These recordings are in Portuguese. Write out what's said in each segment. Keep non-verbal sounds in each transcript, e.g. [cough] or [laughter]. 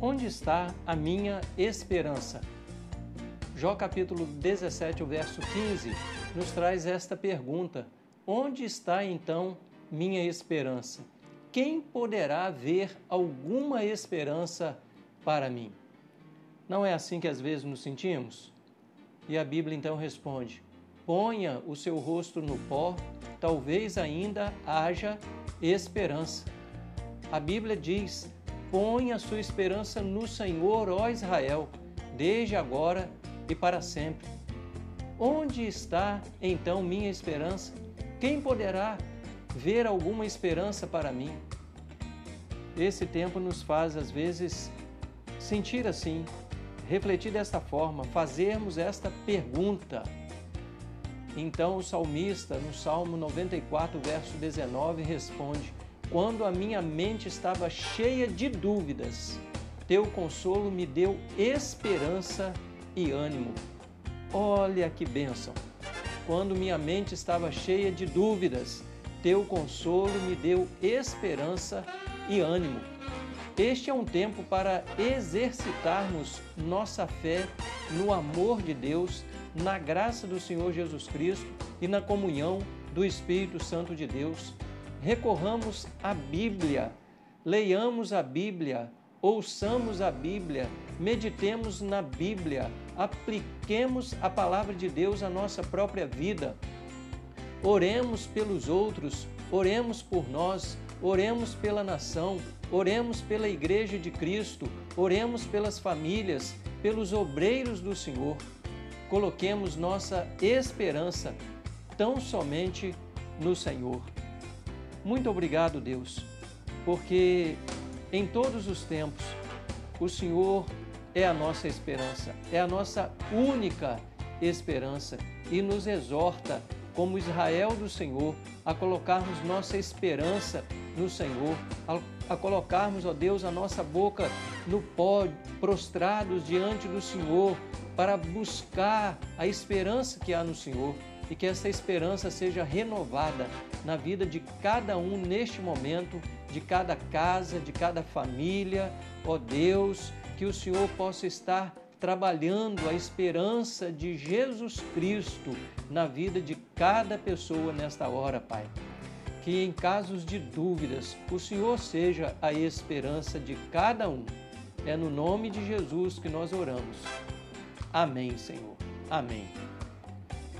Onde está a minha esperança? Jó capítulo 17, o verso 15, nos traz esta pergunta: Onde está então minha esperança? Quem poderá ver alguma esperança para mim? Não é assim que às vezes nos sentimos? E a Bíblia então responde: Ponha o seu rosto no pó, talvez ainda haja esperança. A Bíblia diz: Põe a sua esperança no Senhor, ó Israel, desde agora e para sempre. Onde está então minha esperança? Quem poderá ver alguma esperança para mim? Esse tempo nos faz, às vezes, sentir assim, refletir desta forma, fazermos esta pergunta. Então o salmista, no Salmo 94, verso 19, responde: Quando a minha mente estava cheia de dúvidas, teu consolo me deu esperança e ânimo. Olha que bênção! Quando minha mente estava cheia de dúvidas, teu consolo me deu esperança e ânimo. Este é um tempo para exercitarmos nossa fé no amor de Deus, na graça do Senhor Jesus Cristo e na comunhão do Espírito Santo de Deus. Recorramos à Bíblia, leiamos a Bíblia, ouçamos a Bíblia, meditemos na Bíblia, apliquemos a palavra de Deus à nossa própria vida. Oremos pelos outros, oremos por nós, oremos pela nação, oremos pela Igreja de Cristo, oremos pelas famílias, pelos obreiros do Senhor. Coloquemos nossa esperança tão somente no Senhor. Muito obrigado, Deus, porque em todos os tempos o Senhor é a nossa esperança, é a nossa única esperança e nos exorta, como Israel do Senhor, a colocarmos nossa esperança no Senhor, a, a colocarmos, ó Deus, a nossa boca no pó, prostrados diante do Senhor, para buscar a esperança que há no Senhor e que essa esperança seja renovada na vida de cada um neste momento, de cada casa, de cada família, ó Deus, que o Senhor possa estar trabalhando a esperança de Jesus Cristo na vida de cada pessoa nesta hora, Pai. Que em casos de dúvidas, o Senhor seja a esperança de cada um. É no nome de Jesus que nós oramos. Amém, Senhor. Amém.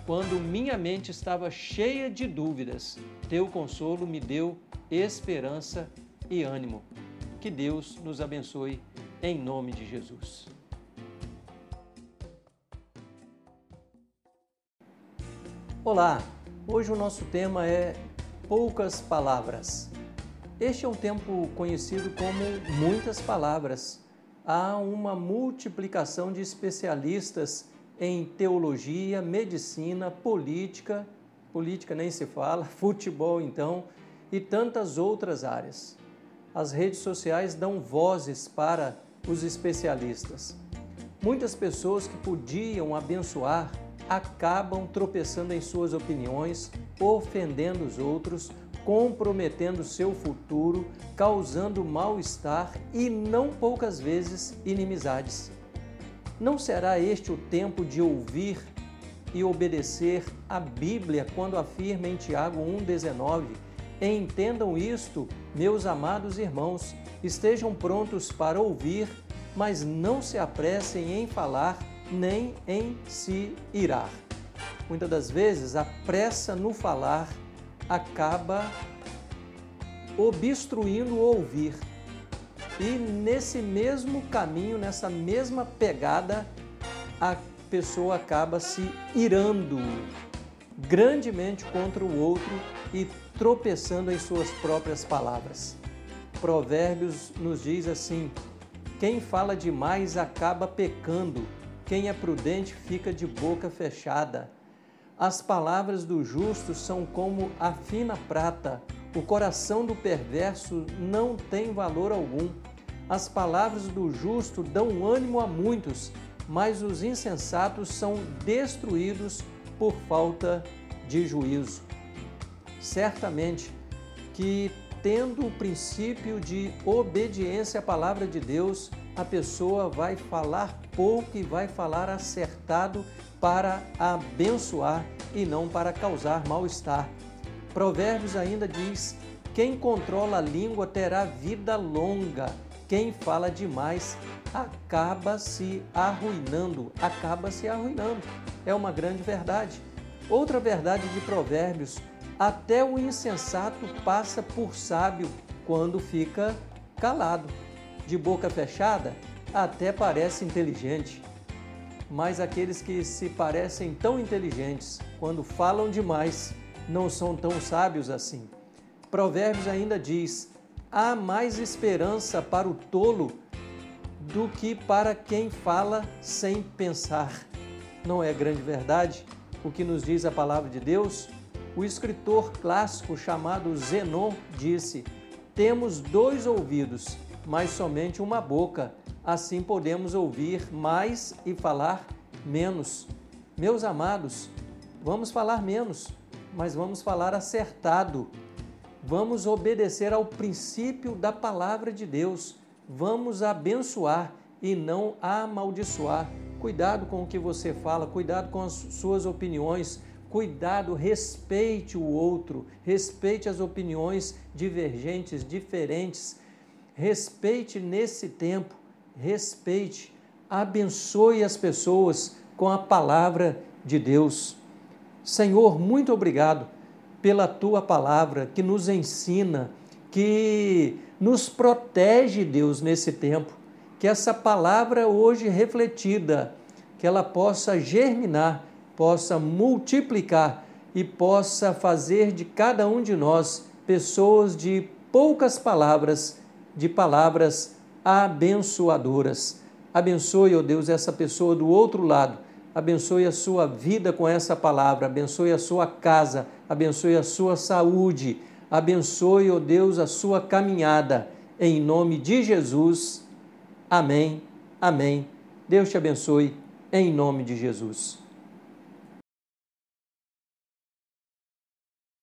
Quando minha mente estava cheia de dúvidas, teu consolo me deu esperança e ânimo. Que Deus nos abençoe em nome de Jesus. Olá, hoje o nosso tema é poucas palavras. Este é um tempo conhecido como muitas palavras. Há uma multiplicação de especialistas em teologia, medicina, política, política nem se fala, [laughs] futebol então, e tantas outras áreas. As redes sociais dão vozes para os especialistas. Muitas pessoas que podiam abençoar acabam tropeçando em suas opiniões, ofendendo os outros, comprometendo seu futuro, causando mal-estar e não poucas vezes inimizades. Não será este o tempo de ouvir e obedecer a Bíblia quando afirma em Tiago 1,19: Entendam isto, meus amados irmãos, estejam prontos para ouvir, mas não se apressem em falar nem em se irar. Muitas das vezes a pressa no falar acaba obstruindo o ouvir. E nesse mesmo caminho, nessa mesma pegada, a pessoa acaba se irando grandemente contra o outro e tropeçando em suas próprias palavras. Provérbios nos diz assim: quem fala demais acaba pecando, quem é prudente fica de boca fechada. As palavras do justo são como a fina prata, o coração do perverso não tem valor algum. As palavras do justo dão ânimo a muitos, mas os insensatos são destruídos por falta de juízo. Certamente que tendo o princípio de obediência à palavra de Deus, a pessoa vai falar pouco e vai falar acertado para abençoar e não para causar mal-estar. Provérbios ainda diz: quem controla a língua terá vida longa, quem fala demais acaba se arruinando, acaba se arruinando. É uma grande verdade. Outra verdade de Provérbios: até o insensato passa por sábio quando fica calado. De boca fechada, até parece inteligente. Mas aqueles que se parecem tão inteligentes, quando falam demais, não são tão sábios assim. Provérbios ainda diz: há mais esperança para o tolo do que para quem fala sem pensar. Não é grande verdade o que nos diz a palavra de Deus? O escritor clássico chamado Zenon disse: Temos dois ouvidos, mas somente uma boca. Assim podemos ouvir mais e falar menos. Meus amados, vamos falar menos, mas vamos falar acertado. Vamos obedecer ao princípio da palavra de Deus. Vamos abençoar e não amaldiçoar. Cuidado com o que você fala, cuidado com as suas opiniões, Cuidado, respeite o outro, respeite as opiniões divergentes, diferentes. Respeite nesse tempo, respeite, abençoe as pessoas com a palavra de Deus. Senhor, muito obrigado pela tua palavra que nos ensina, que nos protege, Deus, nesse tempo. Que essa palavra hoje refletida, que ela possa germinar possa multiplicar e possa fazer de cada um de nós pessoas de poucas palavras, de palavras abençoadoras. Abençoe, ó oh Deus, essa pessoa do outro lado. Abençoe a sua vida com essa palavra, abençoe a sua casa, abençoe a sua saúde, abençoe, ó oh Deus, a sua caminhada. Em nome de Jesus. Amém. Amém. Deus te abençoe em nome de Jesus.